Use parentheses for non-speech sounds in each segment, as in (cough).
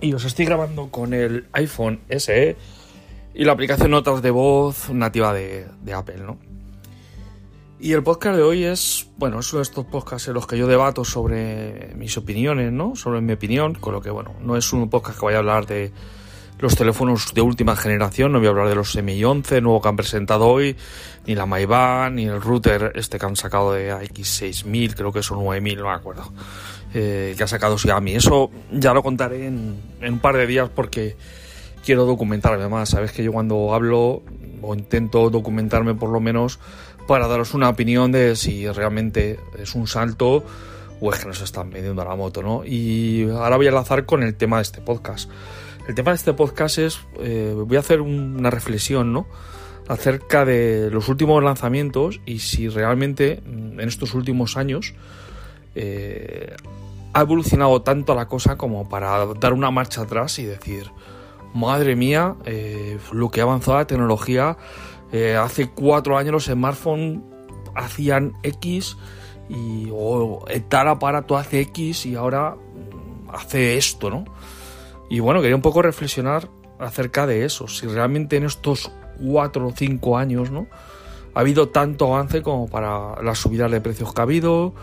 y os estoy grabando con el iPhone SE y la aplicación Notas de voz nativa de, Apple, ¿no? Y el podcast de hoy es, bueno, es uno de estos podcasts en los que yo debato sobre mis opiniones, ¿no? Sobre mi opinión, con lo que, bueno, no es un podcast que vaya a hablar de los teléfonos de última generación, no voy a hablar de los MI11 nuevo que han presentado hoy, ni la MyBand, ni el router este que han sacado de X6000, creo que son 9000, no me acuerdo eh, que ha sacado Xiaomi. Eso ya lo contaré en, un par de días porque quiero documentarme más. Sabes que yo cuando hablo o intento documentarme por lo menos para daros una opinión de si realmente es un salto o es que nos están vendiendo la moto, ¿no? Y ahora voy a enlazar con el tema de este podcast. El tema de este podcast es, eh, voy a hacer una reflexión, ¿no? Acerca de los últimos lanzamientos y si realmente en estos últimos años eh, ha evolucionado tanto la cosa como para dar una marcha atrás y decir, madre mía, eh, lo que ha avanzado la tecnología. Hace cuatro años los smartphones hacían X y tal aparato hace X y ahora hace esto, ¿no? Y bueno, quería un poco reflexionar acerca de eso, si realmente en estos cuatro o cinco años, ¿no? Ha habido tanto avance como para las subidas de precios que ha habido,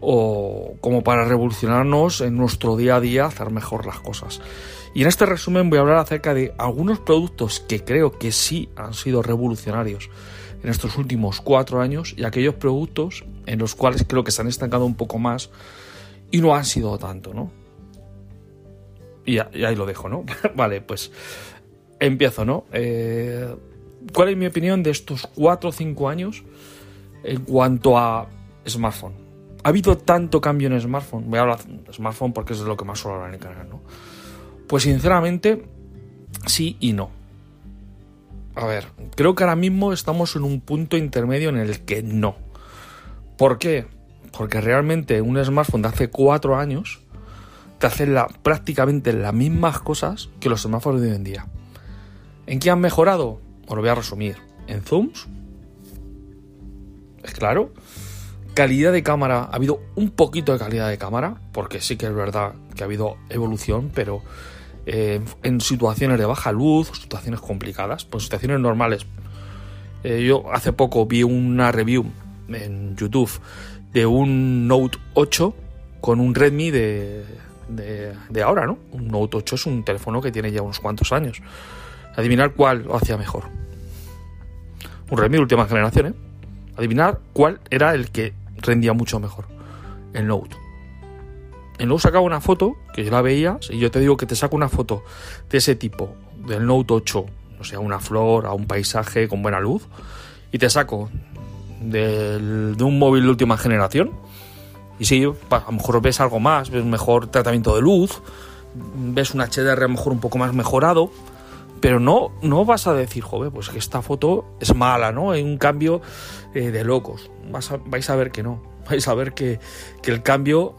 o como para revolucionarnos en nuestro día a día, hacer mejor las cosas. Y en este resumen voy a hablar acerca de algunos productos que creo que sí han sido revolucionarios en estos últimos cuatro años y aquellos productos en los cuales creo que se han estancado un poco más y no han sido tanto, ¿no? Y, ahí lo dejo, ¿no? (laughs) vale, pues empiezo, ¿no? Eh, ¿Cuál es mi opinión de estos cuatro o cinco años en cuanto a smartphone? ha habido tanto cambio en smartphone. Voy a hablar de smartphone porque es lo que más suelo hablar en el canal, ¿no? Pues sinceramente, sí y no. A ver, creo que ahora mismo estamos en un punto intermedio en el que no. ¿Por qué? Porque realmente un smartphone de hace cuatro años te prácticamente las mismas cosas que los smartphones de hoy en día. ¿En qué han mejorado? Os lo voy a resumir. En zooms. Es claro Calidad de cámara, ha habido un poquito de calidad de cámara, porque sí que es verdad que ha habido evolución, pero eh, en situaciones de baja luz, situaciones complicadas, pues situaciones normales. Eh, yo hace poco vi una review en YouTube de un Note 8 con un Redmi de, de, ahora, ¿no? Un Note 8 es un teléfono que tiene ya unos cuantos años. Adivinar cuál lo hacía mejor. Un Redmi de última generación, ¿eh? Adivinar cuál era el que rendía mucho mejor. El Note. El Note sacaba una foto, que yo la veía, y yo te digo que te saco una foto de ese tipo, del Note 8, o sea, una flor, a un paisaje con buena luz, y te saco de un móvil de última generación, y sí, a lo mejor ves algo más, ves un mejor tratamiento de luz, ves un HDR a lo mejor un poco más mejorado, pero no, no vas a decir, joder, pues que esta foto es mala, ¿no? Hay un cambio eh, de locos. vais a ver que no. (laughs) Vais a ver que, el cambio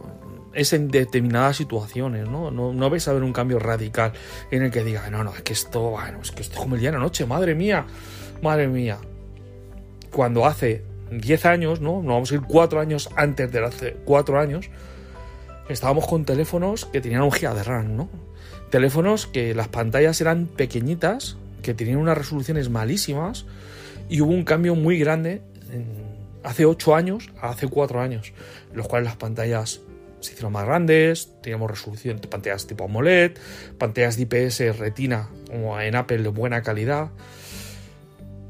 es en determinadas situaciones, ¿no? ¿no? vais a ver un cambio radical en el que diga, no, no, es que esto, bueno, es que esto es como el día de la noche, madre mía, madre mía. Cuando hace 10 años, ¿no? No vamos a ir 4 años antes de hace 4 años, estábamos con teléfonos que tenían un giga de RAM, ¿no? teléfonos que las pantallas eran pequeñitas, que tenían unas resoluciones malísimas y hubo un cambio muy grande hace 8 años a hace 4 años, en los cuales las pantallas se hicieron más grandes, teníamos resolución de pantallas tipo AMOLED, pantallas de IPS retina como en Apple de buena calidad.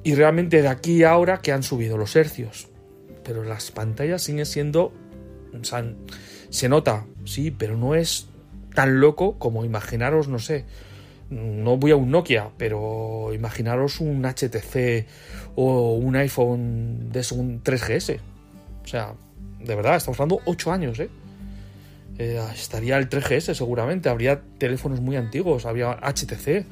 Y realmente de aquí a ahora que han subido los hercios. Pero las pantallas siguen siendo... O sea, se nota, sí, pero no es tan loco como imaginaros, no sé, no voy a un Nokia, pero imaginaros un HTC o un iPhone de un 3GS. O sea, de verdad, estamos hablando 8 años, ¿eh? ¿eh? estaría el 3GS seguramente, habría teléfonos muy antiguos, habría HTC,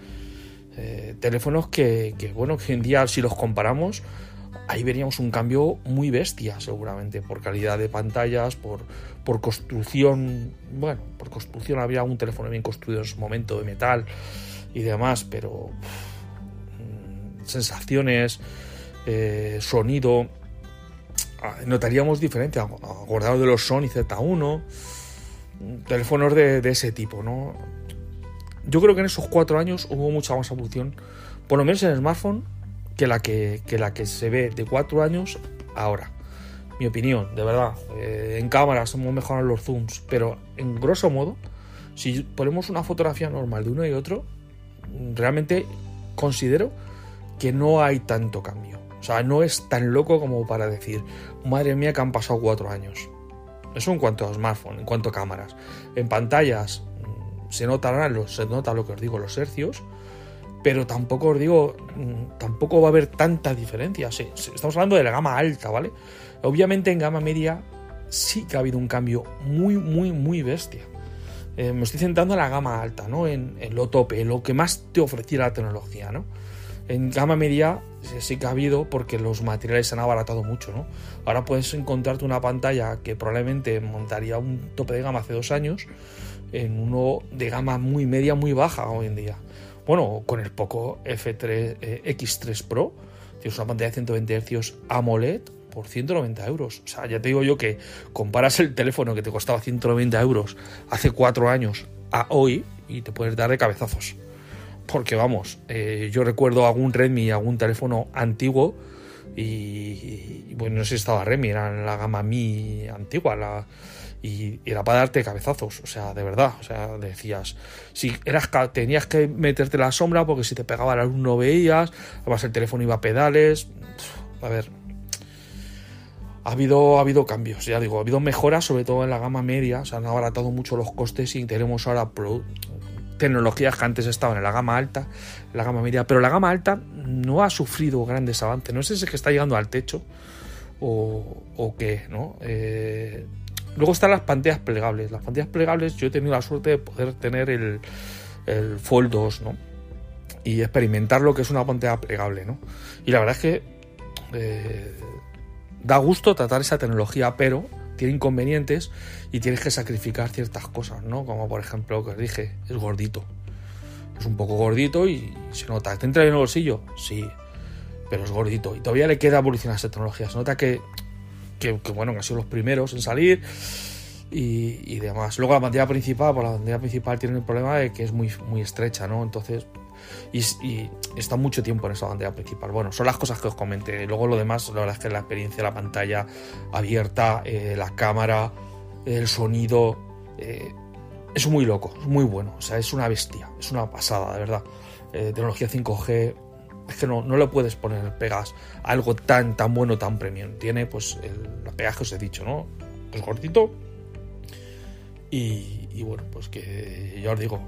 eh, teléfonos que, bueno, que en día si los comparamos, ahí veríamos un cambio muy bestia seguramente, por calidad de pantallas, por, por construcción, bueno, por construcción había un teléfono bien construido en su momento de metal y demás, pero mm, sensaciones, eh, sonido, ah, notaríamos diferente, acordado de los Sony Z1, teléfonos de, ese tipo, ¿no? Yo creo que en esos cuatro años hubo mucha más evolución, por lo menos en el smartphone, que la que, que la que se ve de cuatro años ahora mi opinión, de verdad. Eh, en cámaras hemos mejorado los zooms, pero en grosso modo, si ponemos una fotografía normal de uno y otro, realmente considero que no hay tanto cambio. O sea, no es tan loco como para decir, madre mía, que han pasado cuatro años. Eso en cuanto a smartphone, en cuanto a cámaras. En pantallas se notarán se nota lo que os digo, los hercios, pero tampoco os digo, mm, tampoco va a haber tanta diferencia. estamos hablando de la gama alta, ¿vale? Obviamente en gama media sí que ha habido un cambio muy, muy, muy bestia. Eh, me estoy centrando en la gama alta, ¿no? En, lo tope, en lo que más te ofrecía la tecnología, ¿no? En gama media sí que ha habido porque los materiales se han abaratado mucho, ¿no? Ahora puedes encontrarte una pantalla que probablemente montaría un tope de gama hace dos años en uno de gama muy media, muy baja hoy en día. Bueno, con el Poco F3 eh, X3 Pro, tienes una pantalla de 120 Hz AMOLED por 190 euros. O sea, ya te digo yo que comparas el teléfono que te costaba 190 euros hace cuatro años a hoy y te puedes dar de cabezazos. Porque vamos, eh, yo recuerdo algún Redmi, algún teléfono antiguo y, bueno, no sé si estaba Redmi, era la gama Mi antigua, la, y, era para darte cabezazos, o sea, de verdad, o sea, decías, si eras tenías que meterte la sombra porque si te pegaba la luz no veías, además el teléfono iba a pedales, a ver, ha habido, ha habido cambios, ya digo, ha habido mejoras, sobre todo en la gama media, se han abaratado mucho los costes y tenemos ahora tecnologías que antes estaban en la gama alta, la gama media, pero la gama alta no ha sufrido grandes avances, no sé si es que está llegando al techo o, qué, ¿no? Eh, luego están las pantallas plegables, las pantallas plegables yo he tenido la suerte de poder tener el, el Fold 2, ¿no? Y experimentar lo que es una pantalla plegable, ¿no? Y la verdad es que... Eh, da gusto tratar esa tecnología, pero tiene inconvenientes y tienes que sacrificar ciertas cosas, ¿no? Como por ejemplo lo que os dije, es gordito. Es un poco gordito y se nota. ¿Te entra en el bolsillo? Sí, pero es gordito. Y todavía le queda evolucionar esa tecnología. Se nota que, que, bueno, que han sido los primeros en salir y, demás. Luego la pantalla principal, pues la pantalla principal tiene el problema de que es muy, muy estrecha, ¿no? Entonces y, está mucho tiempo en esa pantalla principal. Bueno, son las cosas que os comenté. Luego lo demás, la verdad es que la experiencia la pantalla abierta, eh, la cámara, el sonido, eh, es muy loco, es muy bueno. O sea, es una bestia, es una pasada, de verdad. Eh, tecnología 5G, es que no, no le puedes poner pegas a algo tan, tan bueno, tan premium. Tiene pues el, pegas que os he dicho, ¿no? Es cortito. Y, y bueno, pues que ya os digo,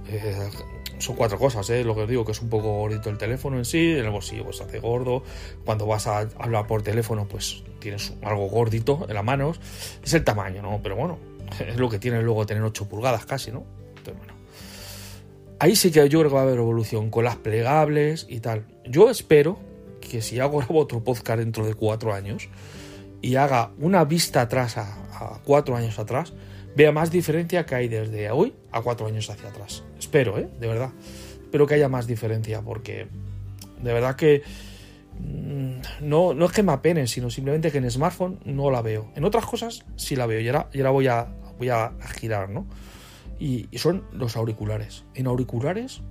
son cuatro cosas, ¿eh? lo que os digo, que es un poco gordito el teléfono en sí, en el bolsillo pues hace gordo, cuando vas a hablar por teléfono pues tienes algo gordito en las manos, es el tamaño, ¿no? Pero bueno, (laughs) es lo que tiene luego tener 8 pulgadas casi, ¿no? Entonces, bueno. Ahí sí que yo creo que va a haber evolución con las plegables y tal. Yo espero que si hago (laughs) otro podcast dentro de cuatro años y haga una vista atrás a, a cuatro años atrás, vea más diferencia que hay desde hoy a cuatro años hacia atrás. Espero, ¿eh? De verdad. Espero que haya más diferencia porque de verdad que mm, no, no es que me apene, sino simplemente que en smartphone no la veo. En otras cosas sí la veo y ahora, y ahora voy, a, voy girar, ¿no? Y, son los auriculares. En auriculares,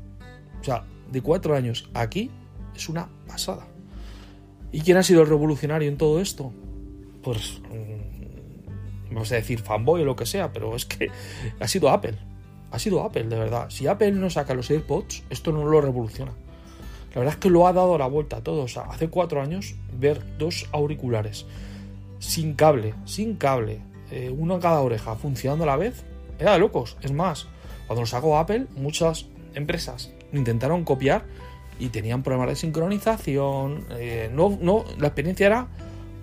o sea, de cuatro años aquí es una pasada. ¿Y quién ha sido el revolucionario en todo esto? Pues, mm, vamos a decir fanboy o lo que sea, pero es que ha sido Apple. Ha sido Apple, de verdad. Si Apple no saca los AirPods, esto no lo revoluciona. La verdad es que lo ha dado la vuelta a todo. O sea, hace cuatro años ver dos auriculares sin cable, sin cable, eh, uno en cada oreja, funcionando a la vez, era de locos. Es más, cuando lo sacó Apple, muchas empresas intentaron copiar y tenían problemas de sincronización. Eh, no, no, la experiencia era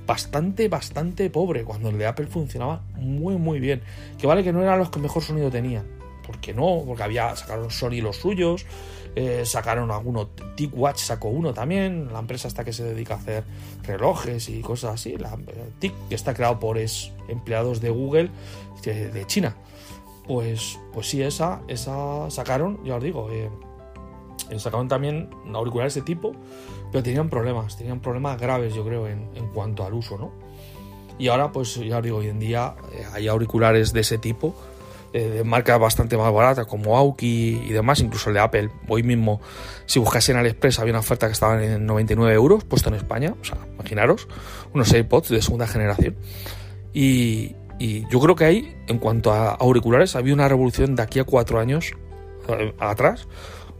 bastante, bastante pobre cuando el de Apple funcionaba muy, muy bien. Que vale que no eran los que mejor sonido tenían. Porque no? Porque había, sacaron Sony los suyos, eh, sacaron alguno, TicWatch sacó uno también, la empresa esta que se dedica a hacer relojes y cosas así, la eh, TIC, que está creado por es, empleados de Google de, China. Pues, pues sí, esa, esa sacaron, ya os digo, eh, sacaron también auriculares de tipo, pero tenían problemas, tenían problemas graves, yo creo, en, en cuanto al uso, ¿no? Y ahora, pues ya os digo, hoy en día hay auriculares de ese tipo de marcas bastante más baratas como Auki y demás, incluso el de Apple. Hoy mismo, si buscase en AliExpress, había una oferta que estaba en 99 euros, puesto en España, o sea, imaginaros, unos AirPods de segunda generación. Y, yo creo que ahí, en cuanto a auriculares, había una revolución de aquí a cuatro años eh, atrás,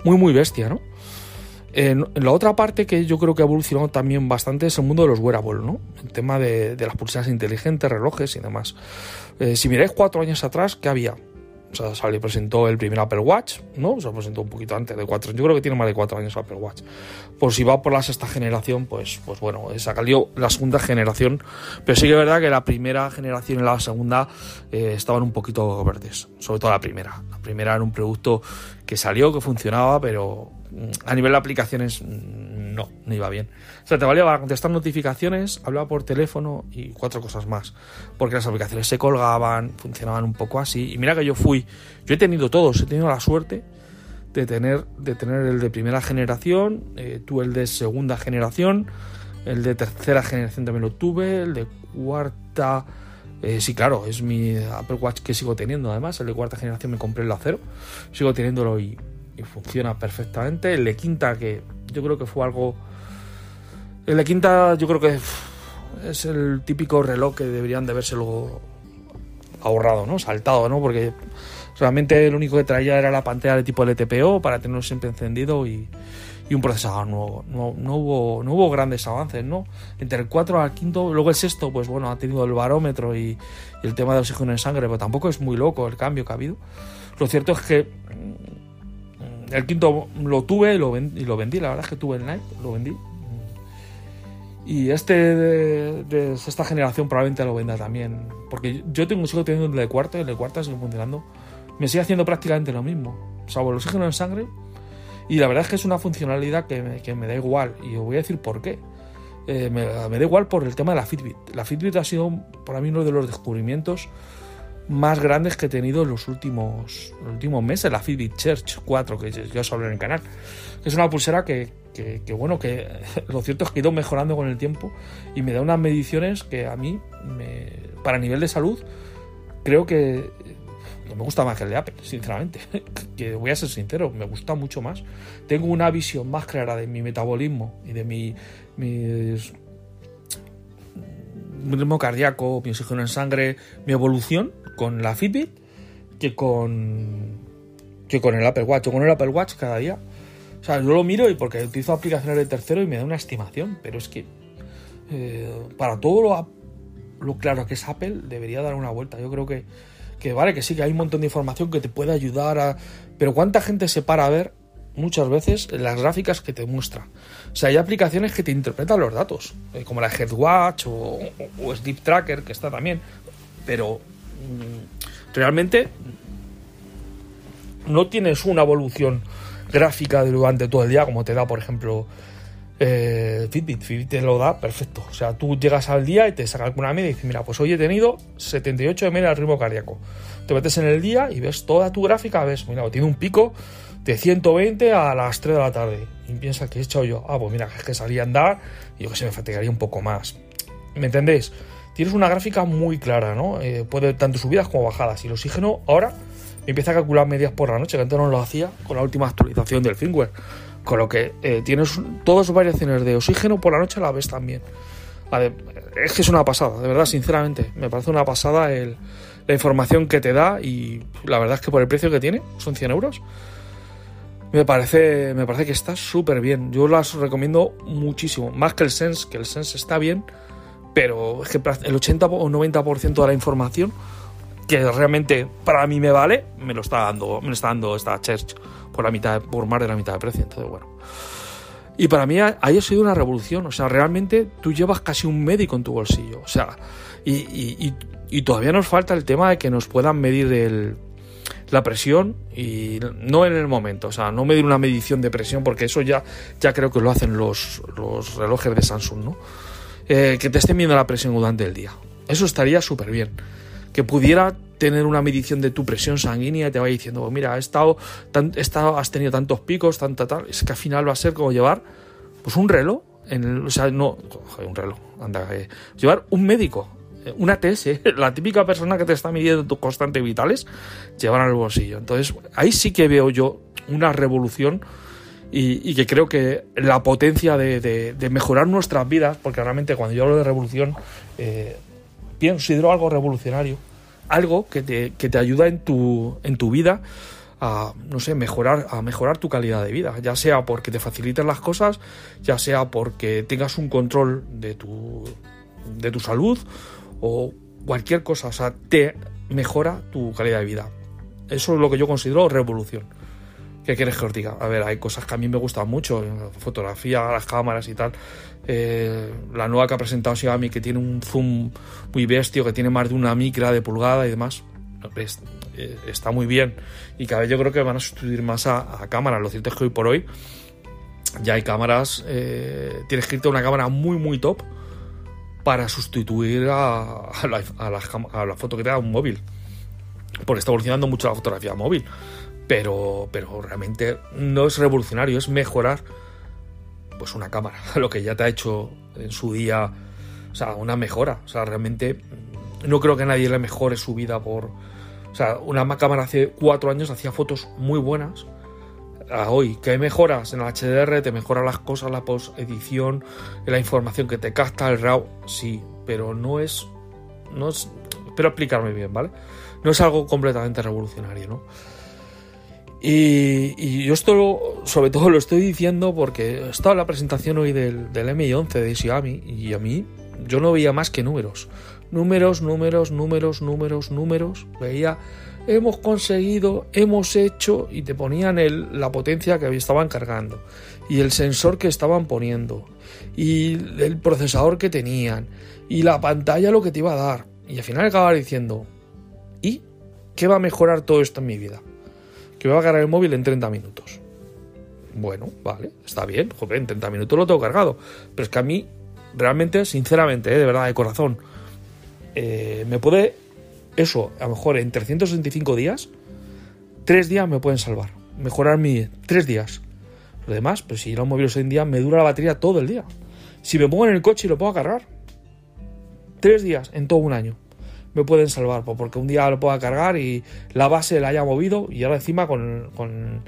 muy, muy bestia, ¿no? En, la otra parte que yo creo que ha evolucionado también bastante es el mundo de los wearables, ¿no? El tema de, las pulseras inteligentes, relojes y demás. Eh, si miráis cuatro años atrás, ¿qué había? O sea, se presentó el primer Apple Watch, ¿no? Se presentó un poquito antes de cuatro. Yo creo que tiene más de cuatro años Apple Watch. Por si va por la sexta generación, pues, pues bueno, salió la segunda generación. Pero sí que es verdad que la primera generación y la segunda eh, estaban un poquito verdes. Sobre todo la primera. La primera era un producto que salió, que funcionaba, pero a nivel de aplicaciones no, no iba bien. O sea, te valía para contestar notificaciones, hablaba por teléfono y cuatro cosas más. Porque las aplicaciones se colgaban, funcionaban un poco así. Y mira que yo fui, yo he tenido todos, he tenido la suerte de tener, de tener el de primera generación, eh, tú el de segunda generación, el de tercera generación también lo tuve, el de cuarta... Eh, sí, claro, es mi Apple Watch que sigo teniendo además. El de cuarta generación me compré el acero. Sigo teniéndolo y y funciona perfectamente. El de quinta, que yo creo que fue algo. El de quinta, yo creo que es el típico reloj que deberían de luego ahorrado, ¿no? Saltado, ¿no? Porque realmente lo único que traía era la pantalla de tipo LTPO para tenerlo siempre encendido y, un procesador nuevo. No, no, hubo, no hubo grandes avances, ¿no? Entre el 4 al quinto, luego el sexto, pues bueno, ha tenido el barómetro y, y el tema de oxígeno en sangre, pero tampoco es muy loco el cambio que ha habido. Lo cierto es que el quinto lo tuve y lo, vendí, y lo vendí, la verdad es que tuve el Night, lo vendí. Y este de, esta generación probablemente lo venda también. Porque yo tengo, sigo teniendo el de cuarto y el de cuarta sigue funcionando. Me sigue haciendo prácticamente lo mismo. Salvo el oxígeno en sangre. Y la verdad es que es una funcionalidad que me, que me da igual. Y os voy a decir por qué. Eh, me, me, da igual por el tema de la Fitbit. La Fitbit ha sido para mí uno de los descubrimientos más grandes que he tenido en los últimos, últimos meses, la Fitbit Church 4, que ya os hablé en el canal. Es una pulsera que, que, bueno, que (laughs) lo cierto es que he ido mejorando con el tiempo y me da unas mediciones que a mí, me, para nivel de salud, creo que me gusta más que el de Apple, sinceramente. (laughs) que voy a ser sincero, me gusta mucho más. Tengo una visión más clara de mi metabolismo y de mi, mis mi ritmo cardíaco, mi oxígeno en sangre, mi evolución con la Fitbit que con que con el Apple Watch. o con el Apple Watch cada día. O sea, yo lo miro y porque utilizo aplicaciones de tercero y me da una estimación, pero es que eh, para todo lo, claro que es Apple debería dar una vuelta. Yo creo que, que vale, que sí, que hay un montón de información que te puede ayudar a... Pero ¿cuánta gente se para a ver muchas veces las gráficas que te muestra? O sea, hay aplicaciones que te interpretan los datos, eh, como la Headwatch o, o Sleep Tracker, que está también. Pero realmente no tienes una evolución gráfica durante todo el día como te da, por ejemplo, eh, Fitbit. Fitbit te lo da perfecto. O sea, tú llegas al día y te saca alguna media y dices, mira, pues hoy he tenido 78 de media al ritmo cardíaco. Te metes en el día y ves toda tu gráfica, ves, mira, tiene un pico de 120 a las 3 de la tarde. Y piensas que he hecho yo, ah, pues mira, es que salía a andar y yo que sé, me fatigaría un poco más. ¿Me entendéis? Tienes una gráfica muy clara, ¿no? Eh, puede tanto subidas como bajadas. Y el oxígeno ahora empieza a calcular medias por la noche, que antes no lo hacía con la última actualización del firmware. Con lo que eh, tienes todas sus variaciones de oxígeno por la noche la ves también. Es que es una pasada, de verdad, sinceramente. Me parece una pasada la información que te da y la verdad es que por el precio que tiene, son 100 euros, me parece, me parece que está súper bien. Yo las recomiendo muchísimo. Más que el Sense, que el Sense está bien, pero es que el 80 o 90% de la información que realmente para mí me vale, me lo está dando, me lo está dando esta Church por la mitad, por más de la mitad de precio. Entonces, bueno. Y para mí ahí ha sido una revolución. O sea, realmente tú llevas casi un médico en tu bolsillo. O sea, y, y todavía nos falta el tema de que nos puedan medir el, la presión y no en el momento, o sea, no medir una medición de presión porque eso ya, ya creo que lo hacen los, los relojes de Samsung, ¿no? Eh, que te estén viendo la presión durante el día. Eso estaría súper bien. Que pudiera tener una medición de tu presión sanguínea y te vaya diciendo, oh, mira, has estado, estado, has tenido tantos picos, tanta tal. Es que al final va a ser como llevar pues un reloj, o sea, no, un reloj, anda, eh, llevar un médico una TS, (laughs) la típica persona que te está midiendo tus constantes vitales, llevan al bolsillo. Entonces, ahí sí que veo yo una revolución y, que creo que la potencia de, mejorar nuestras vidas, porque realmente cuando yo hablo de revolución, eh, considero algo revolucionario, algo que te, que te ayuda en tu, en tu vida a, no sé, mejorar, a mejorar tu calidad de vida, ya sea porque te faciliten las cosas, ya sea porque tengas un control de tu, de tu salud o cualquier cosa, o sea, te mejora tu calidad de vida. Eso es lo que yo considero revolución. ¿Qué quieres que os diga? A ver, hay cosas que a mí me gustan mucho, fotografía, las cámaras y tal. Eh, la nueva que ha presentado Xiaomi, que tiene un zoom muy bestio, que tiene más de una micra de pulgada y demás, eh, está muy bien. Y cada vez yo creo que van a sustituir más a, cámaras. Lo cierto es que hoy por hoy ya hay cámaras, eh, tiene escrito una cámara muy, muy top para sustituir a, la, foto que te da un móvil. Porque está evolucionando mucho la fotografía móvil. Pero, pero realmente no es revolucionario, es mejorar pues una cámara, (laughs) lo que ya te ha hecho en su día, o sea, una mejora. O sea, realmente no creo que nadie le mejore su vida por... O sea, una cámara hace cuatro años hacía fotos muy buenas a hoy, que hay mejoras en el HDR, te mejora las cosas, la post-edición, la información que te capta, el RAW, sí, pero no es, no es, espero explicarme bien, ¿vale? No es algo completamente revolucionario, ¿no? Y, yo esto sobre todo lo estoy diciendo porque he estado en la presentación hoy del, del MI11 de Xiaomi y a mí yo no veía más que números. Números, números, números, números, números. Veía hemos conseguido, hemos hecho, y te ponían el, la potencia que estaban cargando, y el sensor que estaban poniendo, y el procesador que tenían, y la pantalla lo que te iba a dar. Y al final acababa diciendo, ¿y qué va a mejorar todo esto en mi vida? Que me va a cargar el móvil en 30 minutos. Bueno, vale, está bien, joder, en 30 minutos lo tengo cargado. Pero es que a mí, realmente, sinceramente, eh, de verdad, de corazón, eh, me puede eso, a lo mejor en 365 días, tres días me pueden salvar. Mejorar mi. tres días. Lo demás, pues si los móviles hoy en día me dura la batería todo el día. Si me pongo en el coche y lo a cargar, tres días en todo un año me pueden salvar, porque un día lo puedo cargar y la base la haya movido y ahora encima con, con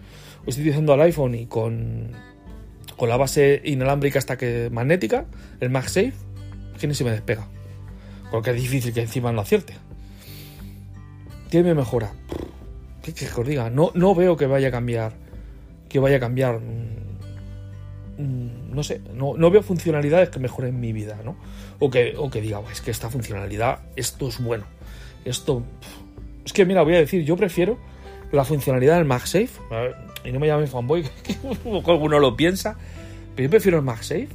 estoy utilizando el iPhone y con, con la base inalámbrica hasta que magnética, el MagSafe, que ni se me despega. Porque es difícil que encima no acierte. ¿Qué me mejora? ¿Qué que os diga? No, no veo que vaya a cambiar. Que vaya a cambiar. No sé, no, veo funcionalidades que mejoren mi vida, ¿no? O que, o que diga, es que esta funcionalidad, esto es bueno. Esto. Es que, mira, voy a decir, yo prefiero la funcionalidad del MagSafe. Y no me llame fanboy, (laughs) que alguno lo piensa. Pero yo prefiero el MagSafe.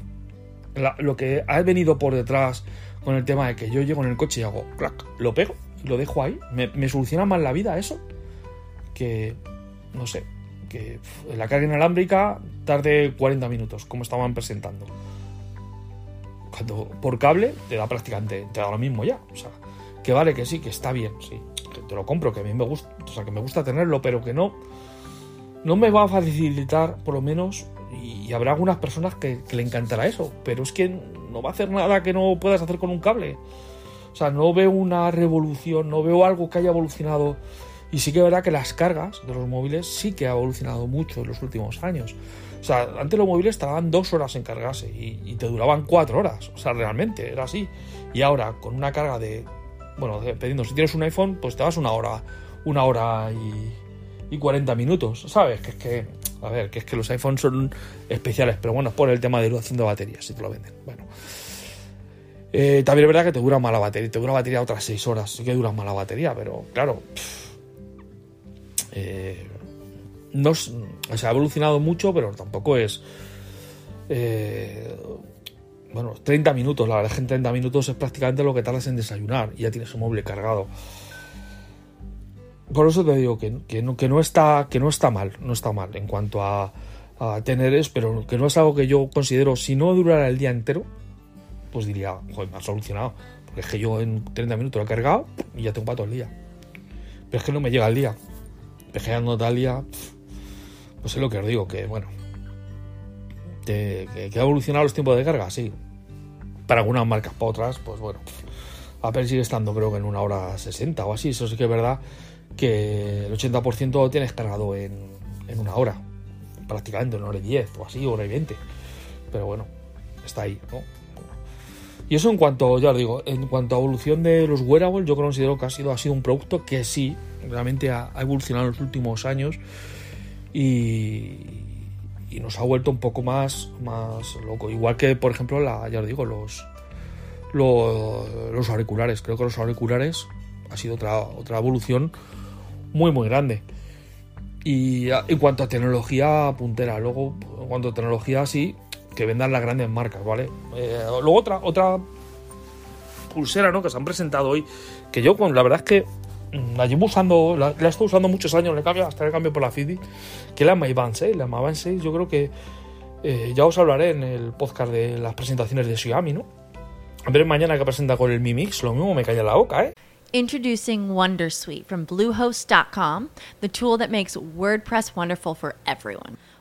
lo que ha venido por detrás con el tema de que yo llego en el coche y hago clac, lo pego lo dejo ahí. Me, soluciona más la vida eso que, no sé, que la carga inalámbrica tarde 40 minutos, como estaban presentando. Cuando por cable te da prácticamente, te da lo mismo ya. O sea, que vale, que sí, que está bien, sí. Te lo compro, que a mí me gusta, o sea, que me gusta tenerlo, pero que no, no me va a facilitar, por lo menos, y, habrá algunas personas que, que le encantará eso, pero es que no va a hacer nada que no puedas hacer con un cable. O sea, no veo una revolución, no veo algo que haya evolucionado Y sí que es verdad que las cargas de los móviles sí que ha evolucionado mucho en los últimos años. Sea, antes los móviles tardaban dos horas en cargarse y, te duraban cuatro horas. O sea, realmente era así. Y ahora, con una carga de. Bueno, dependiendo, si tienes un iPhone, pues te vas una hora, una hora y, y 40 minutos, ¿sabes? Que es que. A ver, que es que los iPhones son especiales, pero bueno, es por el tema de duración de batería, si te lo venden. Bueno. Eh, también es verdad que te dura mala batería, te dura batería otras 6 horas, sí que dura mala batería, pero claro. Eh, no, se ha evolucionado mucho, pero tampoco es. Eh, bueno, 30 minutos, la verdad es que en 30 minutos es prácticamente lo que tardas en desayunar y ya tienes un móvil cargado. Por eso te digo que, no, que, no, está, que no está mal, no está mal en cuanto a, a tener es, pero que no es algo que yo considero, si no durara el día entero, pues diría, joder, me ha solucionado. Porque es que yo en 30 minutos lo he cargado y ya tengo para todo el día. Pero es que no me llega el día. Pejeando tal día, pues es lo que os digo, que bueno, que, ha evolucionado los tiempos de carga, sí. Para algunas marcas, para otras, pues bueno. Apple sigue estando creo que en una hora 60 o así. Eso sí que es verdad que el 80% lo tienes cargado en, en una hora. Prácticamente, en una hora y 10 o así, hora y 20. Pero bueno, está ahí, ¿no? Y eso en cuanto, ya os digo, en cuanto a evolución de los wearables, yo considero que ha sido, ha sido un producto que sí, realmente ha, evolucionado en los últimos años y, nos ha vuelto un poco más, más loco. Igual que, por ejemplo, la, ya os digo, los, los, auriculares. Creo que los auriculares ha sido otra, otra evolución muy, muy grande. Y en cuanto a tecnología puntera, luego, en cuanto a tecnología, sí, que vendan las grandes marcas, ¿vale? Eh, luego otra, otra pulsera, ¿no? Que se han presentado hoy, que yo la verdad es que la llevo usando, la, he estado usando muchos años, le cambio, hasta le cambio por la Fidi, que la Band 6, la Band 6 yo creo que eh, ya os hablaré en el podcast de las presentaciones de Xiaomi, ¿no? A ver mañana que presenta con el Mi Mix, lo mismo me calla la boca, ¿eh? Introducing Wondersuite from Bluehost.com, the tool that makes WordPress wonderful for everyone.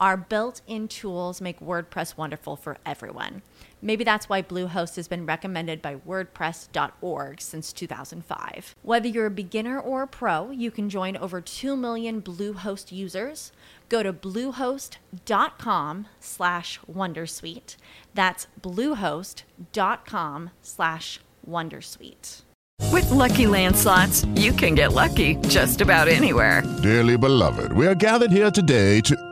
Our built in tools make WordPress wonderful for everyone. Maybe that's why Bluehost has been recommended by WordPress.org since 2005. Whether you're a beginner or a pro, you can join over 2 million Bluehost users. Go to bluehost.com slash Wondersuite. That's bluehost.com slash Wondersuite. With Lucky Land slots, you can get lucky just about anywhere. Dearly beloved, we are gathered here today to...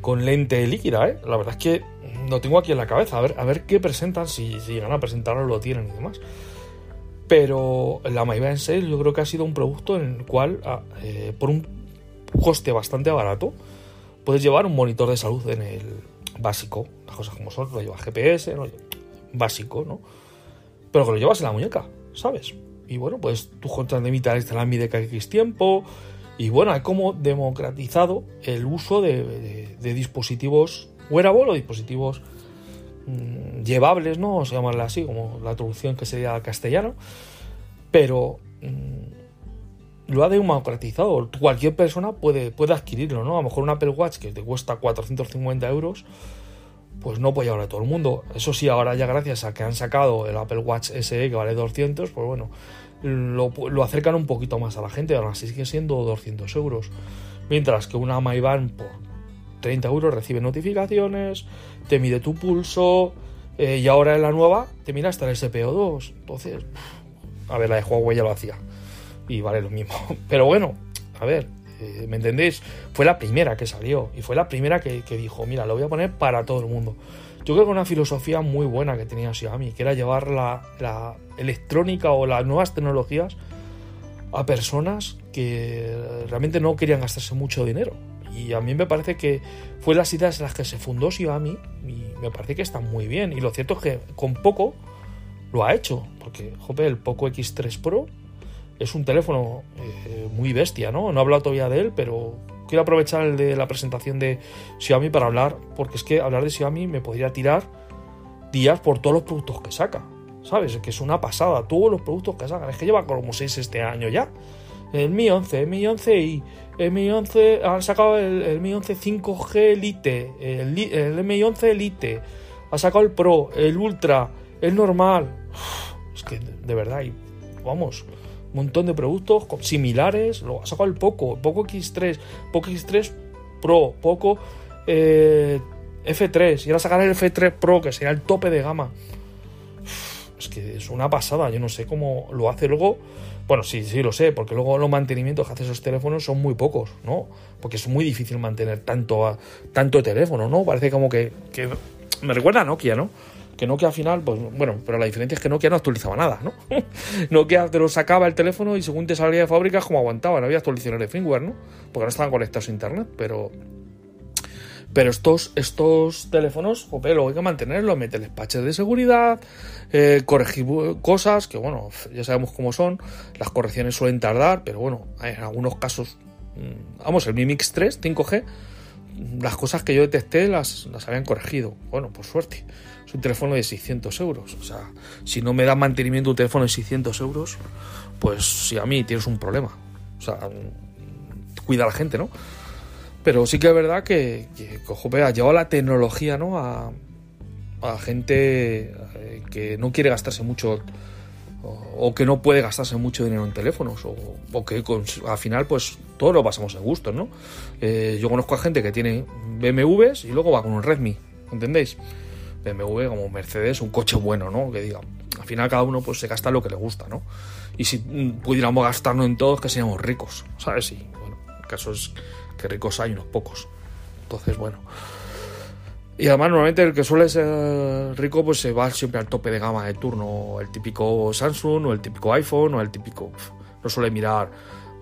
con lente líquida, ¿eh? La verdad es que lo tengo aquí en la cabeza, a ver, a ver qué presentan, si, llegan a presentarlo, lo tienen y demás. Pero la en 6 yo creo que ha sido un producto en el cual, ah, eh, por un coste bastante barato, puedes llevar un monitor de salud en el básico, las cosas como son, lo llevas GPS, básico, ¿no? Pero que lo llevas en la muñeca, ¿sabes? Y bueno, pues tú contas de mitad la de cada X tiempo. Y bueno, hay como democratizado el uso de, dispositivos wearable o dispositivos mm, llevables, ¿no? O se llamarla así, como la traducción que sería al castellano. Pero mm, lo ha democratizado. Cualquier persona puede, puede adquirirlo, ¿no? A lo mejor un Apple Watch que te cuesta 450 euros, pues no puede llevar a todo el mundo. Eso sí, ahora ya gracias a que han sacado el Apple Watch SE que vale 200, pues bueno, lo, lo acercan un poquito más a la gente, ahora sí sigue siendo 200 euros. Mientras que una MyBand por 30 euros recibe notificaciones, te mide tu pulso, Eh, y ahora en la nueva, te mira hasta el SPO2. Entonces, a ver, la de Huawei ya lo hacía. Y vale lo mismo. (laughs) Pero bueno, a ver, eh, ¿me entendéis? Fue la primera que salió. Y fue la primera que, que dijo, mira, lo voy a poner para todo el mundo. Yo creo que una filosofía muy buena que tenía Xiaomi, que era llevar la, electrónica o las nuevas tecnologías a personas que realmente no querían gastarse mucho dinero. Y a mí me parece que fue las ideas en las que se fundó Xiaomi y me parece que está muy bien. Y lo cierto es que con poco lo ha hecho, porque jope, el Poco X3 Pro es un teléfono eh, muy bestia, ¿no? No he hablado todavía de él, pero quiero aprovechar el de la presentación de Xiaomi para hablar, porque es que hablar de Xiaomi me podría tirar días por todos los productos que saca. ¿Sabes? Que es una pasada. Todos los productos que sacan. Es que lleva como 6 este año ya. El Mi 11, el Mi 11 y el Mi 11. Han sacado el, Mi 11 5G Elite. El, Mi 11 Elite. Ha sacado el Pro, el Ultra, el normal. Es que de verdad, y, vamos. Montón de productos similares. Lo ha sacado el Poco, Poco X3, Poco X3 Pro, Poco eh, F3. Y ahora sacar el F3 Pro, que sería el tope de gama es que es una pasada. Yo no sé cómo lo hace luego. Bueno, sí, sí lo sé, porque luego los mantenimientos que hace esos teléfonos son muy pocos, ¿no? Porque es muy difícil mantener tanto, tanto teléfono, ¿no? Parece como que, que me recuerda a Nokia, ¿no? Que Nokia al final, pues bueno, pero la diferencia es que Nokia no actualizaba nada, ¿no? (laughs) Nokia te lo sacaba el teléfono y según te salía de fábrica, como aguantaba, no había actualizaciones de firmware, ¿no? Porque no estaban conectados a internet, pero pero estos, estos teléfonos, jope, luego hay que mantenerlos, meterles patches de seguridad, eh, corregir cosas que, bueno, ya sabemos cómo son. Las correcciones suelen tardar, pero bueno, en algunos casos, mm, vamos, el Mi Mix 3 5G, las cosas que yo detecté las, las habían corregido. Bueno, por suerte. Un teléfono de 600 euros. O sea, si no me da mantenimiento un teléfono de 600 euros, pues si a mí tienes un problema. O sea, cuida a la gente, ¿no? Pero sí que es verdad que, que jope, ha llevado la tecnología ¿no? a, a gente eh, que no quiere gastarse mucho o, o, que no puede gastarse mucho dinero en teléfonos o, o que con, al final pues todos lo pasamos en gustos, ¿no? Eh, yo conozco a gente que tiene BMWs y luego va con un Redmi, ¿entendéis? BMW como Mercedes, un coche bueno, ¿no? Que diga, al final cada uno pues se gasta lo que le gusta, ¿no? Y si pudiéramos gastarnos en todos, que seríamos ricos, ¿sabes? Y bueno, el caso es que ricos hay unos pocos. Entonces, bueno. Y además, normalmente el que suele ser rico, pues se va siempre al tope de gama de turno. El típico Samsung, o el típico iPhone, o el típico. No suele mirar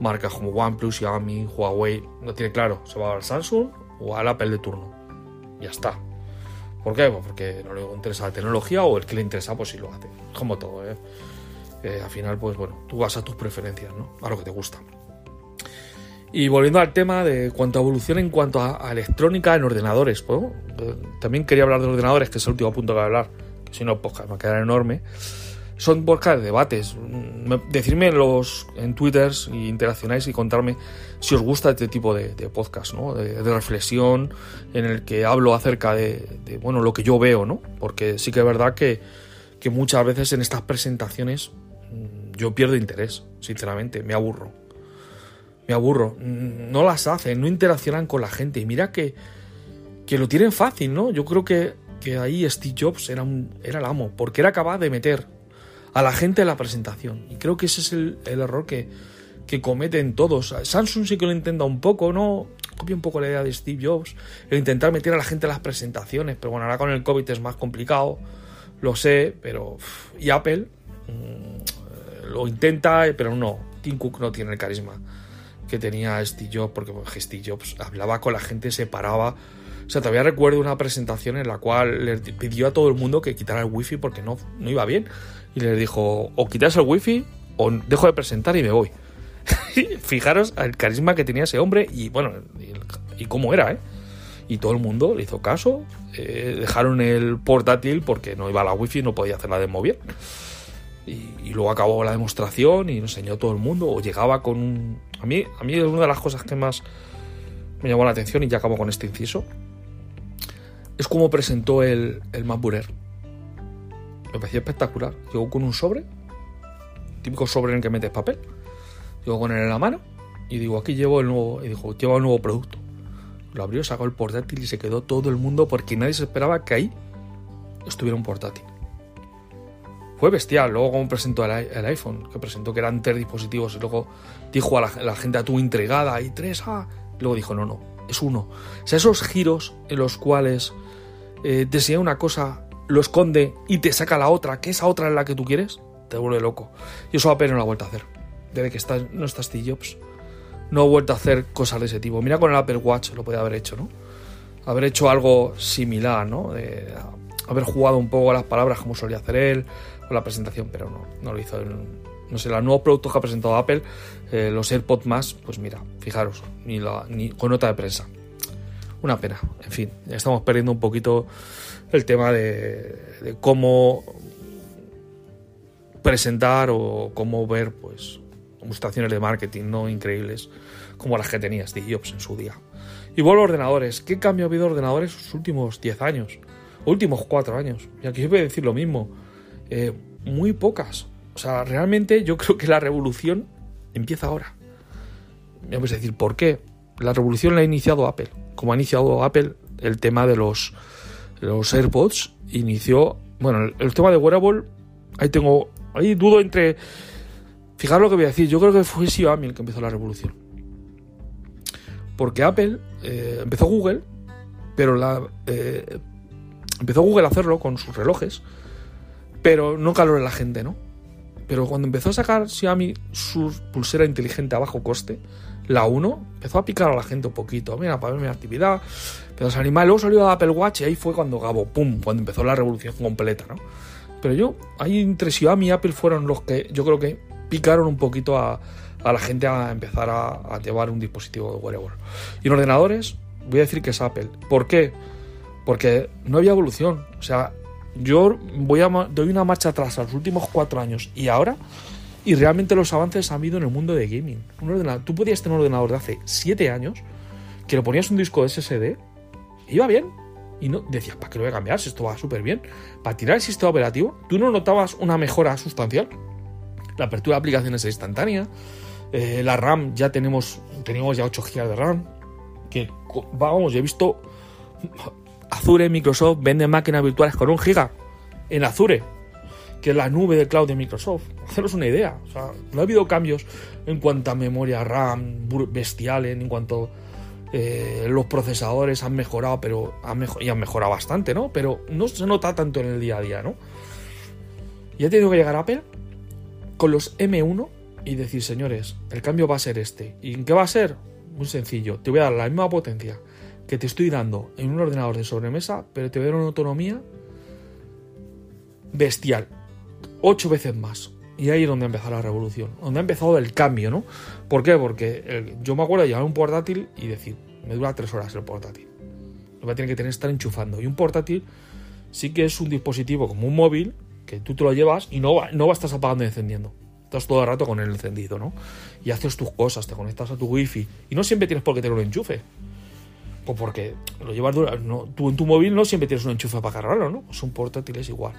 marcas como OnePlus, Xiaomi, Huawei. No tiene claro, se va al Samsung o al Apple de turno. Ya está. ¿Por qué? Pues porque no le interesa la tecnología o el que le interesa, pues sí lo hace. Como todo, ¿eh? eh al final, pues bueno, tú vas a tus preferencias, ¿no? A lo que te gusta. Y volviendo al tema de cuanto a evolución en cuanto a, electrónica en ordenadores, pues, también quería hablar de ordenadores, que es el último punto que voy a hablar, que si no, podcast me va a quedar enorme. Son podcast de debates. Decirme en, los, en Twitter y interaccionáis y contarme si os gusta este tipo de, de podcast, ¿no? De, de, reflexión en el que hablo acerca de, bueno, lo que yo veo, ¿no? Porque sí que es verdad que, que muchas veces en estas presentaciones yo pierdo interés, sinceramente, me aburro me aburro. No las hacen, no interaccionan con la gente. Y mira que, que lo tienen fácil, ¿no? Yo creo que, que ahí Steve Jobs era, un, era el amo, porque era capaz de meter a la gente en la presentación. Y creo que ese es el, error que, que, cometen todos. Samsung sí que lo intenta un poco, ¿no? Copia un poco la idea de Steve Jobs, el intentar meter a la gente en las presentaciones, pero bueno, ahora con el COVID es más complicado, lo sé, pero... Y Apple mmm, lo intenta, pero no, Tim Cook no tiene el carisma que tenía Steve Jobs, porque Steve Jobs hablaba con la gente, se paraba. O sea, todavía recuerdo una presentación en la cual le pidió a todo el mundo que quitara el wifi porque no, no iba bien. Y les dijo, o quitas el wifi o dejo de presentar y me voy. (laughs) Fijaros el carisma que tenía ese hombre y bueno, y, cómo era, ¿eh? Y todo el mundo le hizo caso. Eh, dejaron el portátil porque no iba a la wifi y no podía hacer la demo bien. Y, luego acabó la demostración y enseñó todo el mundo. O llegaba con un. A mí, a mí es una de las cosas que más me llamó la atención y ya acabo con este inciso. Es como presentó el, el MacBook. Me pareció espectacular. Llegó con un sobre, típico sobre en el que metes papel. Llegó con él en la mano y digo, aquí llevo el nuevo. Y dijo, lleva el nuevo producto. Lo abrió, sacó el portátil y se quedó todo el mundo porque nadie se esperaba que ahí estuviera un portátil. Fue bestial. Luego, como presentó el, iPhone, que presentó que eran tres dispositivos, y luego dijo a la, gente, a tu entregada, hay tres, ah. Luego dijo, no, no, es uno. O sea, esos giros en los cuales eh, te una cosa, lo esconde y te saca la otra, que esa otra es la que tú quieres, te vuelve loco. Y eso Apple no lo ha vuelto a hacer. Desde que está, no está Steve Jobs, no ha vuelto a hacer cosas de ese tipo. Mira con el Apple Watch lo podía haber hecho, ¿no? Haber hecho algo similar, ¿no? De haber jugado un poco a las palabras como solía hacer él, con la presentación, pero no, no lo hizo. No sé, los nuevos productos que ha presentado Apple, eh, los AirPods más, pues mira, fijaros, ni, la, ni con nota de prensa. Una pena. En fin, estamos perdiendo un poquito el tema de, de cómo presentar o cómo ver, pues, demostraciones de marketing no increíbles como las que tenía Steve Jobs en su día. Y vuelvo a ordenadores. ¿Qué cambio ha habido en ordenadores en los últimos 10 años? Últimos 4 años. Y aquí voy a decir lo mismo. Eh, muy pocas. O sea, realmente yo (laughs) creo que la revolución empieza ahora. Vamos a decir, ¿por qué? La revolución la ha iniciado Apple. Como ha iniciado Apple el tema de los, los AirPods, inició. Bueno, el, tema de wearable, ahí tengo. Ahí dudo entre. Fijaros lo que voy a decir. Yo creo que fue Xiaomi el que empezó la revolución. Porque Apple eh, empezó Google, pero la, eh, empezó Google a hacerlo con sus relojes, pero no caló en la gente, ¿no? Pero cuando empezó a sacar Xiaomi su pulsera inteligente a bajo coste, la 1 empezó a picar a la gente un poquito. Mira, para ver mi actividad, pero se animaba. Luego salió Apple Watch y ahí fue cuando Gabo, pum, cuando empezó la revolución completa, ¿no? Pero yo, ahí entre Xiaomi y Apple fueron los que yo creo que picaron un poquito a, a la gente a empezar a, a, llevar un dispositivo de wearable. Y en ordenadores, voy a decir que es Apple. ¿Por qué? Porque no había evolución. O sea, yo voy a, doy una marcha atrás a los últimos cuatro años y ahora, y realmente los avances han habido en el mundo de gaming. Tú podías tener un ordenador de hace siete años que le ponías un disco SSD, y iba bien. Y no decías, ¿para qué lo voy a cambiar? Si esto va súper bien. Para tirar el sistema operativo, tú no notabas una mejora sustancial. La apertura de aplicaciones es instantánea. Eh, la RAM ya tenemos, tenemos ya 8 GB de RAM. Que vamos, yo he visto Azure, Microsoft vende máquinas virtuales con un giga en Azure, que es la nube de cloud de Microsoft. Haceros una idea. O sea, no ha habido cambios en cuanto a memoria RAM bestiales, en cuanto eh, los procesadores han mejorado, pero han y han mejorado bastante, ¿no? Pero no se nota tanto en el día a día, ¿no? Y ha tenido que llegar Apple con los M1 y decir, señores, el cambio va a ser este. ¿Y en qué va a ser? Muy sencillo. Te voy a dar la misma potencia que te estoy dando en un ordenador de sobremesa, pero te voy a dar una autonomía bestial. Ocho veces más. Y ahí es donde ha empezado la revolución, donde ha empezado el cambio, ¿no? ¿Por qué? Porque yo me acuerdo de llevar un portátil y decir, me dura tres horas el portátil. Lo voy a tener que tener estar enchufando. Y un portátil sí que es un dispositivo como un móvil, que tú te lo llevas y no, no va a estar apagando y encendiendo. Estás todo el rato con el encendido, ¿no? Y haces tus cosas, te conectas a tu wifi. Y no siempre tienes por qué tener un enchufe. Porque lo llevas no, tú en tu móvil no siempre tienes un enchufe para cargarlo, ¿no? Son portátiles igual.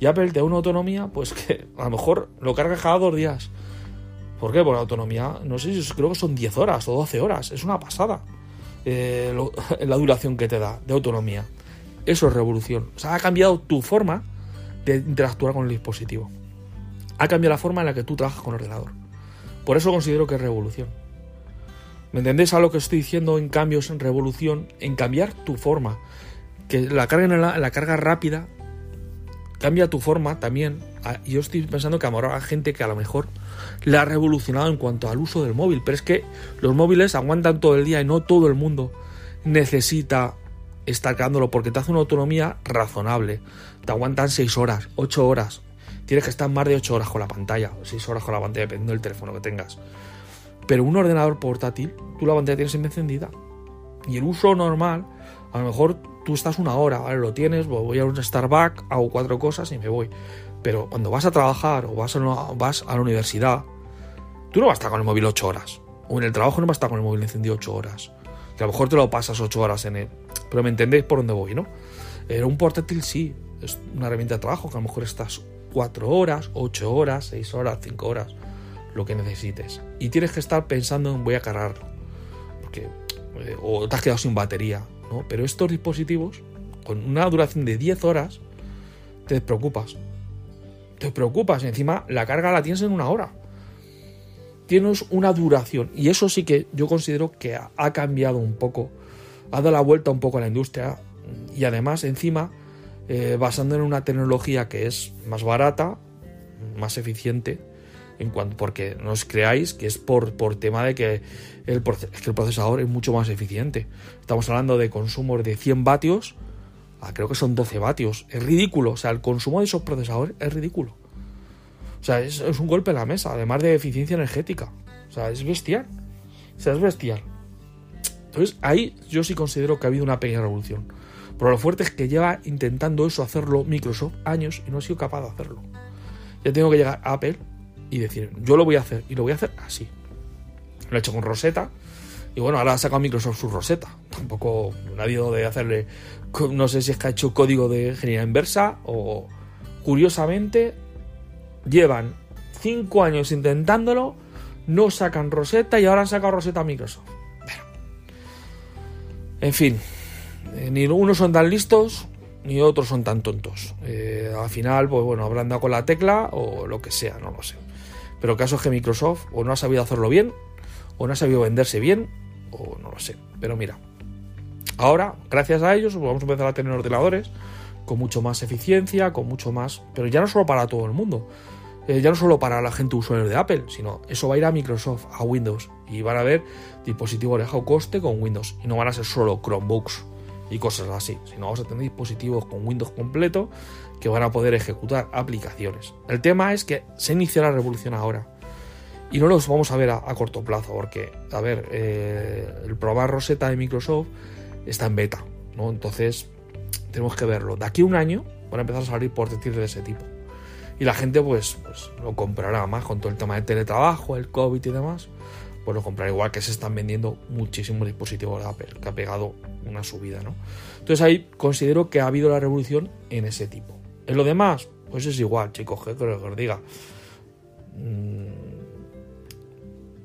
Y Apple te da una autonomía, pues (laughs) que a lo mejor lo cargas cada dos días. ¿Por qué? Por la autonomía, no sé creo que son 10 horas o 12 horas. Es una pasada eh, (laughs) la duración que te da de autonomía. Eso es revolución. O sea, ha cambiado tu forma de interactuar con el dispositivo. Ha cambiado la forma en la que tú trabajas con el ordenador. Por eso considero que es revolución. ¿Me entendéis a lo que estoy diciendo en cambios, en revolución? En cambiar tu forma. Que la carga, la, la carga rápida cambia tu forma también. Yo estoy pensando que habrá gente que a lo mejor le ha revolucionado en cuanto al uso del móvil, pero es que los móviles aguantan todo el día y no todo el mundo necesita estar cargándolo porque te hace una autonomía razonable. Te aguantan 6 horas, 8 horas. Tienes que estar más de 8 horas con la pantalla, 6 horas con la pantalla, dependiendo del teléfono que tengas. Pero un ordenador portátil, tú la pantalla tienes encendida. Y el uso normal, a lo mejor tú estás una hora, ¿vale? Lo tienes, voy a un Starbucks, hago cuatro cosas y me voy. Pero cuando vas a trabajar o vas a, vas a la universidad, tú no vas a estar con el móvil ocho horas. O en el trabajo no vas a estar con el móvil encendido ocho horas. Que a lo mejor te lo pasas ocho horas en él. Pero me entendéis por dónde voy, ¿no? Pero un portátil sí, es una herramienta de trabajo que a lo mejor estás cuatro horas, ocho horas, seis horas, cinco horas, lo que necesites. Y tienes que estar pensando en voy a cargarlo. Porque, eh, o te has quedado sin batería, ¿no? Pero estos dispositivos, con una duración de 10 horas, te despreocupas. Te preocupas, encima la carga la tienes en una hora. Tienes una duración. Y eso sí que yo considero que ha cambiado un poco. Ha dado la vuelta un poco a la industria. Y además, encima, eh, basando en una tecnología que es más barata, más eficiente, porque no os creáis que es por, tema de que el, procesador es mucho más eficiente. Estamos hablando de consumos de 100 vatios, creo que son 12 vatios. Es ridículo, o sea, el consumo de esos procesadores es ridículo. O sea, es, es un golpe en la mesa, además de eficiencia energética. O sea, es bestial. O sea, es bestial. Entonces, ahí yo sí considero que ha habido una pequeña revolución. Pero lo fuerte es que lleva intentando eso hacerlo Microsoft años y no ha sido capaz de hacerlo. Ya tengo que llegar a Apple y decir, yo lo voy a hacer y lo voy a hacer así. Lo he hecho con Rosetta y bueno, ahora ha sacado Microsoft su Rosetta. Tampoco ha habido de hacerle, no sé si es que ha hecho código de ingeniería inversa o curiosamente llevan cinco años intentándolo, no sacan Rosetta y ahora han sacado Rosetta Microsoft. En fin, eh, ni unos son tan listos ni otros son tan tontos. Eh, al final, pues bueno, habrán dado con la tecla o lo que sea, no lo sé. Pero el caso es que Microsoft o no ha sabido hacerlo bien, o no ha sabido venderse bien, o no lo sé. Pero mira, ahora, gracias a ellos, vamos a empezar a tener ordenadores con mucho más eficiencia, con mucho más... Pero ya no solo para todo el mundo, eh, ya no solo para la gente usuario de Apple, sino eso va a ir a Microsoft, a Windows, y van a ver dispositivos de bajo coste con Windows, y no van a ser solo Chromebooks y cosas así, sino vamos a tener dispositivos con Windows completo que van a poder ejecutar aplicaciones. El tema es que se inicia la revolución ahora. Y no los vamos a ver a, corto plazo, porque, a ver, eh, el probar Rosetta de Microsoft está en beta, ¿no? Entonces, tenemos que verlo. De aquí a un año van a empezar a salir portátiles de ese tipo. Y la gente, pues, pues, lo comprará más con todo el tema de teletrabajo, el COVID y demás. Pues lo comprará igual que se están vendiendo muchísimos dispositivos de Apple, que ha pegado una subida, ¿no? Entonces ahí considero que ha habido la revolución en ese tipo. En lo demás, pues es igual, chicos, que creo que os diga. Mm,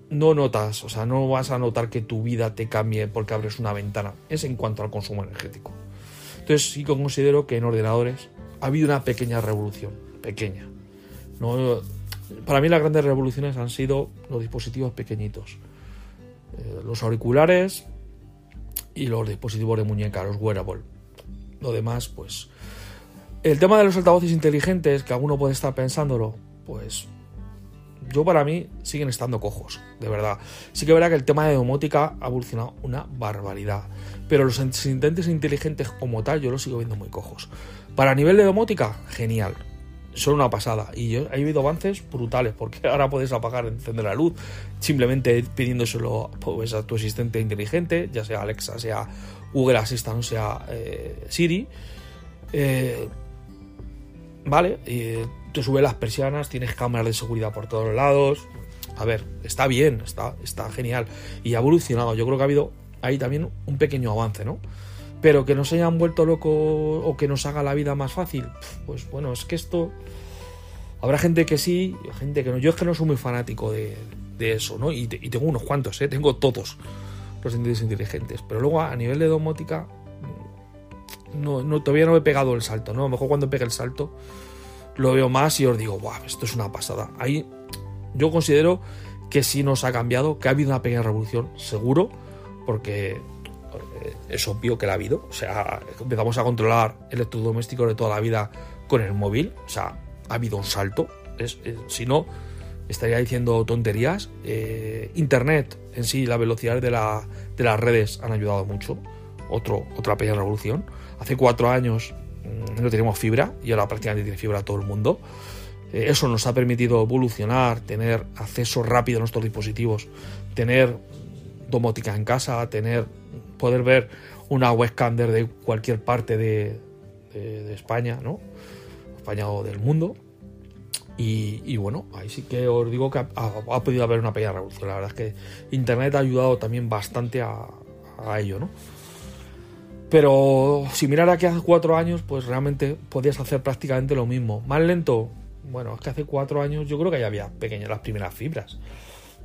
no notas, o sea, no vas a notar que tu vida te cambie porque abres una ventana. Es en cuanto al consumo energético. Entonces sí que considero que en ordenadores ha habido una pequeña revolución, pequeña. No, para mí las grandes revoluciones han sido los dispositivos pequeñitos. Eh, los auriculares y los dispositivos de muñeca, los wearable. Lo demás, pues... El tema de los altavoces inteligentes, que alguno puede estar pensándolo, pues yo para mí siguen estando cojos, de verdad. Sí que verá que el tema de domótica ha evolucionado una barbaridad. Pero los asistentes inteligentes como tal yo los sigo viendo muy cojos. Para nivel de domótica, genial. Son una pasada. Y yo, he habido avances brutales, porque ahora puedes apagar, encender la luz, simplemente pidiéndoselo pues, a tu asistente inteligente, ya sea Alexa, sea Google Assistant, sea eh, Siri. Eh, vale, y te sube las persianas, tienes cámaras de seguridad por todos lados. A ver, está bien, está, está genial. Y ha evolucionado. Yo creo que ha habido ahí también un pequeño avance, ¿no? Pero que nos hayan vuelto loco o que nos haga la vida más fácil, pues bueno, es que esto. Habrá gente que sí, gente que no. Yo es que no soy muy fanático de, eso, ¿no? Y, tengo unos cuantos, ¿eh? Tengo todos los sentidos inteligentes. Pero luego a nivel de domótica, no, no, todavía no he pegado el salto, ¿no? A lo mejor cuando pegue el salto lo veo más y os digo, wow, esto es una pasada. Ahí yo considero que sí nos ha cambiado, que ha habido una pequeña revolución, seguro, porque eh, es obvio que la ha habido. O sea, empezamos a controlar electrodomésticos de toda la vida con el móvil. O sea, ha habido un salto. Es, si no, estaría diciendo tonterías. Eh, Internet en sí, la velocidad de, la, de las redes han ayudado mucho. Otro, otra pequeña revolución. Hace cuatro años Mm, no tenemos fibra y ahora prácticamente tiene fibra todo el mundo. Eh, eso nos ha permitido evolucionar, tener acceso rápido a nuestros dispositivos, tener domótica en casa, tener poder ver una webcam desde cualquier parte de, España, ¿no? España o del mundo. Y, bueno, ahí sí que os digo que ha, podido haber una pequeña revolución. La verdad es que Internet ha ayudado también bastante a, a ello, ¿no? Pero si mirara que hace cuatro años, pues realmente podías hacer prácticamente lo mismo. Más lento, bueno, es que hace cuatro años yo creo que ya había pequeñas las primeras fibras.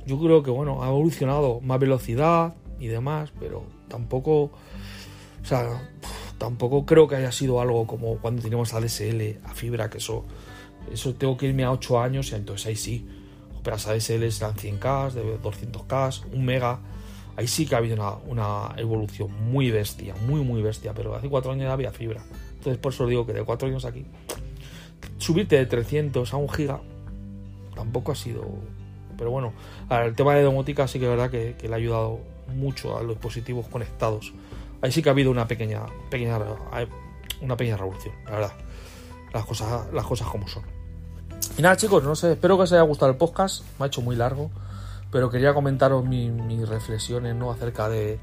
Yo creo que, bueno, ha evolucionado más velocidad y demás, pero tampoco, o sea, tampoco creo que haya sido algo como cuando teníamos ADSL, a fibra, que eso, eso tengo que irme a 8 años y entonces ahí sí. Pero las ADSL eran 100K, de 200K, 1 mega. Ahí sí que ha habido una, evolución muy bestia, muy, muy bestia. Pero hace 4 años ya había fibra. Entonces por eso digo que de 4 años aquí, subirte de 300 a 1 giga tampoco ha sido... Pero bueno, el tema de domótica sí que es verdad que, que le ha ayudado mucho a los dispositivos conectados. Ahí sí que ha habido una pequeña, pequeña, una pequeña revolución, la verdad. Las cosas, las cosas como son. Y nada, chicos, no sé, espero que os haya gustado el podcast. Me ha hecho muy largo, pero quería comentaros mis reflexiones, ¿no? Acerca de.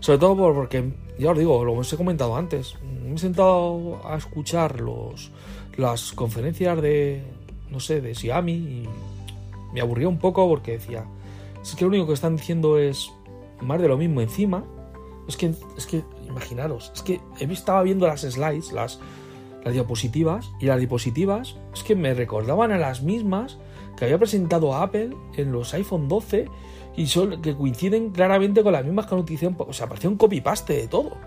Sobre todo porque, ya os digo, lo os he comentado antes. Me he sentado a escuchar los, las conferencias de, no sé, de Xiaomi me aburría un poco porque decía, es que lo único que están diciendo es más de lo mismo encima. Es que, es que, imaginaros, es que estaba viendo las slides, las, las diapositivas, y las diapositivas es que me recordaban a las mismas que había presentado Apple en los iPhone 12 y son, que coinciden claramente con las mismas noticia, o sea, parecía un copy-paste de todo.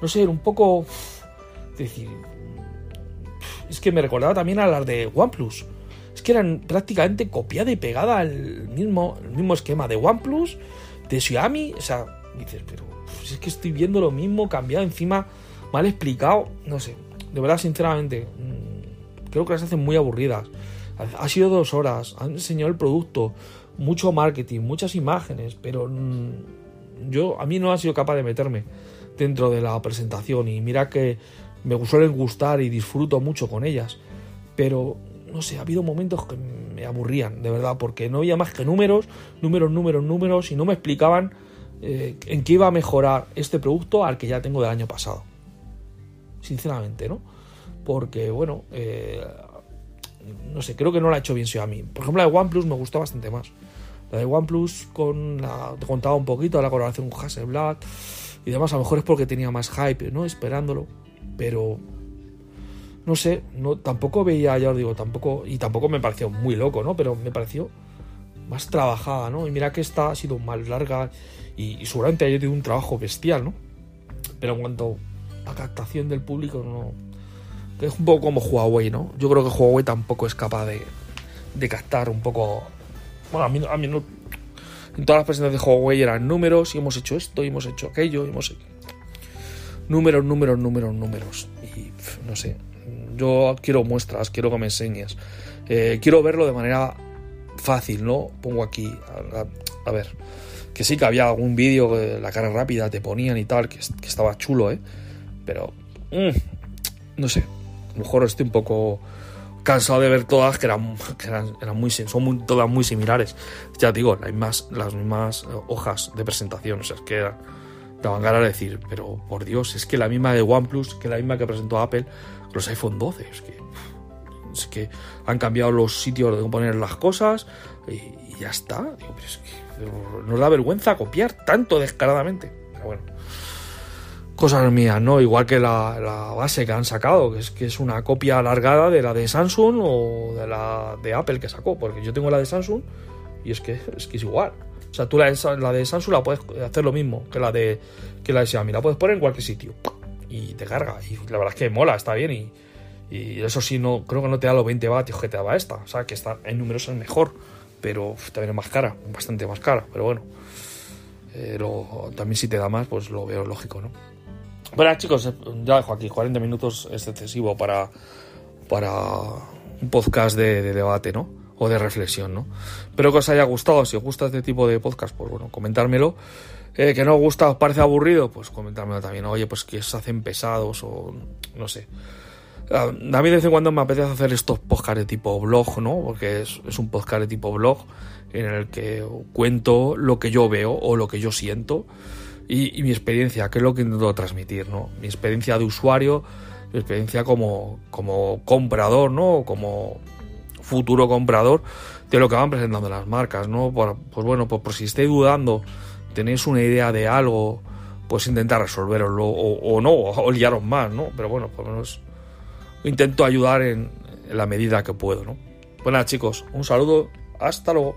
No sé, era un poco... Es decir, es que me recordaba también a las de OnePlus. Es que eran prácticamente copiada y pegada al mismo, el mismo esquema de OnePlus, de Xiaomi. O sea, dices, pero es que estoy viendo lo mismo, cambiado encima, mal explicado. No sé, de verdad, sinceramente, mm, creo que las hacen muy aburridas. Ha sido dos horas, han enseñado el producto, mucho marketing, muchas imágenes, pero mm, yo a mí no ha sido capaz de meterme dentro de la presentación y mira que me suelen gustar y disfruto mucho con ellas, pero no sé, ha habido momentos que me aburrían, de verdad, porque no había más que números, números, números, números, y no me explicaban eh, en qué iba a mejorar este producto al que ya tengo del año pasado. Sinceramente, ¿no? Porque, bueno, eh, no sé, creo que no lo ha hecho bien Xiaomi. Por ejemplo, la de OnePlus me gustó bastante más. La de OnePlus con la, te contaba un poquito la colaboración con Hasselblad y demás, a lo mejor es porque tenía más hype, ¿no? Esperándolo, pero no sé, no, tampoco veía, ya os digo, tampoco, y tampoco me pareció muy loco, ¿no? Pero me pareció más trabajada, ¿no? Y mira que esta ha sido más larga y, seguramente haya tenido un trabajo bestial, ¿no? Pero en cuanto a captación del público, no. Es un poco como Huawei, ¿no? Yo creo que Huawei tampoco es capaz de, de captar un poco. Bueno, a mí, a mí no. En todas las presentaciones de Huawei eran números y hemos hecho esto y hemos hecho aquello y hemos hecho. Números, números, números, números. Y no sé, yo quiero muestras, quiero que me enseñes. Eh, quiero verlo de manera fácil, ¿no? Pongo aquí, a, ver, que sí que había algún vídeo, la cara rápida te ponían y tal, que, estaba chulo, ¿eh? Pero, mm, no sé, mejor estoy un poco cansado de ver todas que eran, que eran, muy, son todas muy similares. Ya digo, las mismas, las mismas hojas de presentación, o sea, es que daban ganas de decir, pero por Dios, es que la misma de OnePlus, que la misma que presentó Apple, los iPhone 12. Es que, es que han cambiado los sitios de poner las cosas y, ya está. Digo, nos da vergüenza copiar tanto descaradamente. Pero bueno, cosas mías, ¿no? Igual que la, base que han sacado, que es, que es una copia alargada de la de Samsung o de la de Apple que sacó, porque yo tengo la de Samsung y es que es, que es igual. O sea, tú la, la de Samsung la puedes hacer lo mismo que la de que la de Xiaomi, la puedes poner en cualquier sitio y te carga. Y la verdad es que mola, está bien. Y, y eso sí, no, creo que no te da los 20 vatios que te daba esta. O sea, que está en números es mejor, pero también es más cara, bastante más cara. Pero bueno, eh, también si te da más, pues lo veo lógico, ¿no? Bueno, chicos, eh, ya dejo aquí. 40 minutos es excesivo para, para un podcast de, de debate, ¿no? O de reflexión, ¿no? Espero que os haya gustado. Si os gusta este tipo de podcast, pues bueno, comentármelo. Eh, que no os gusta, os parece aburrido, pues comentármelo también. Oye, pues que se hacen pesados o no sé. A mí de vez en cuando me apetece hacer estos podcasts de tipo blog, ¿no? Porque es, un podcast de tipo blog en el que cuento lo que yo veo o lo que yo siento y, mi experiencia, que es lo que intento transmitir, ¿no? Mi experiencia de usuario, mi experiencia como, como comprador, ¿no? Como futuro comprador de lo que van presentando las marcas, ¿no? pues bueno, pues por si esté dudando tenéis una idea de algo, pues intentar resolveroslo o, no, o liaros más, ¿no? Pero bueno, por lo menos intento ayudar en, la medida que puedo, ¿no? Nada, chicos, un saludo, hasta luego.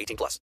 18 plus.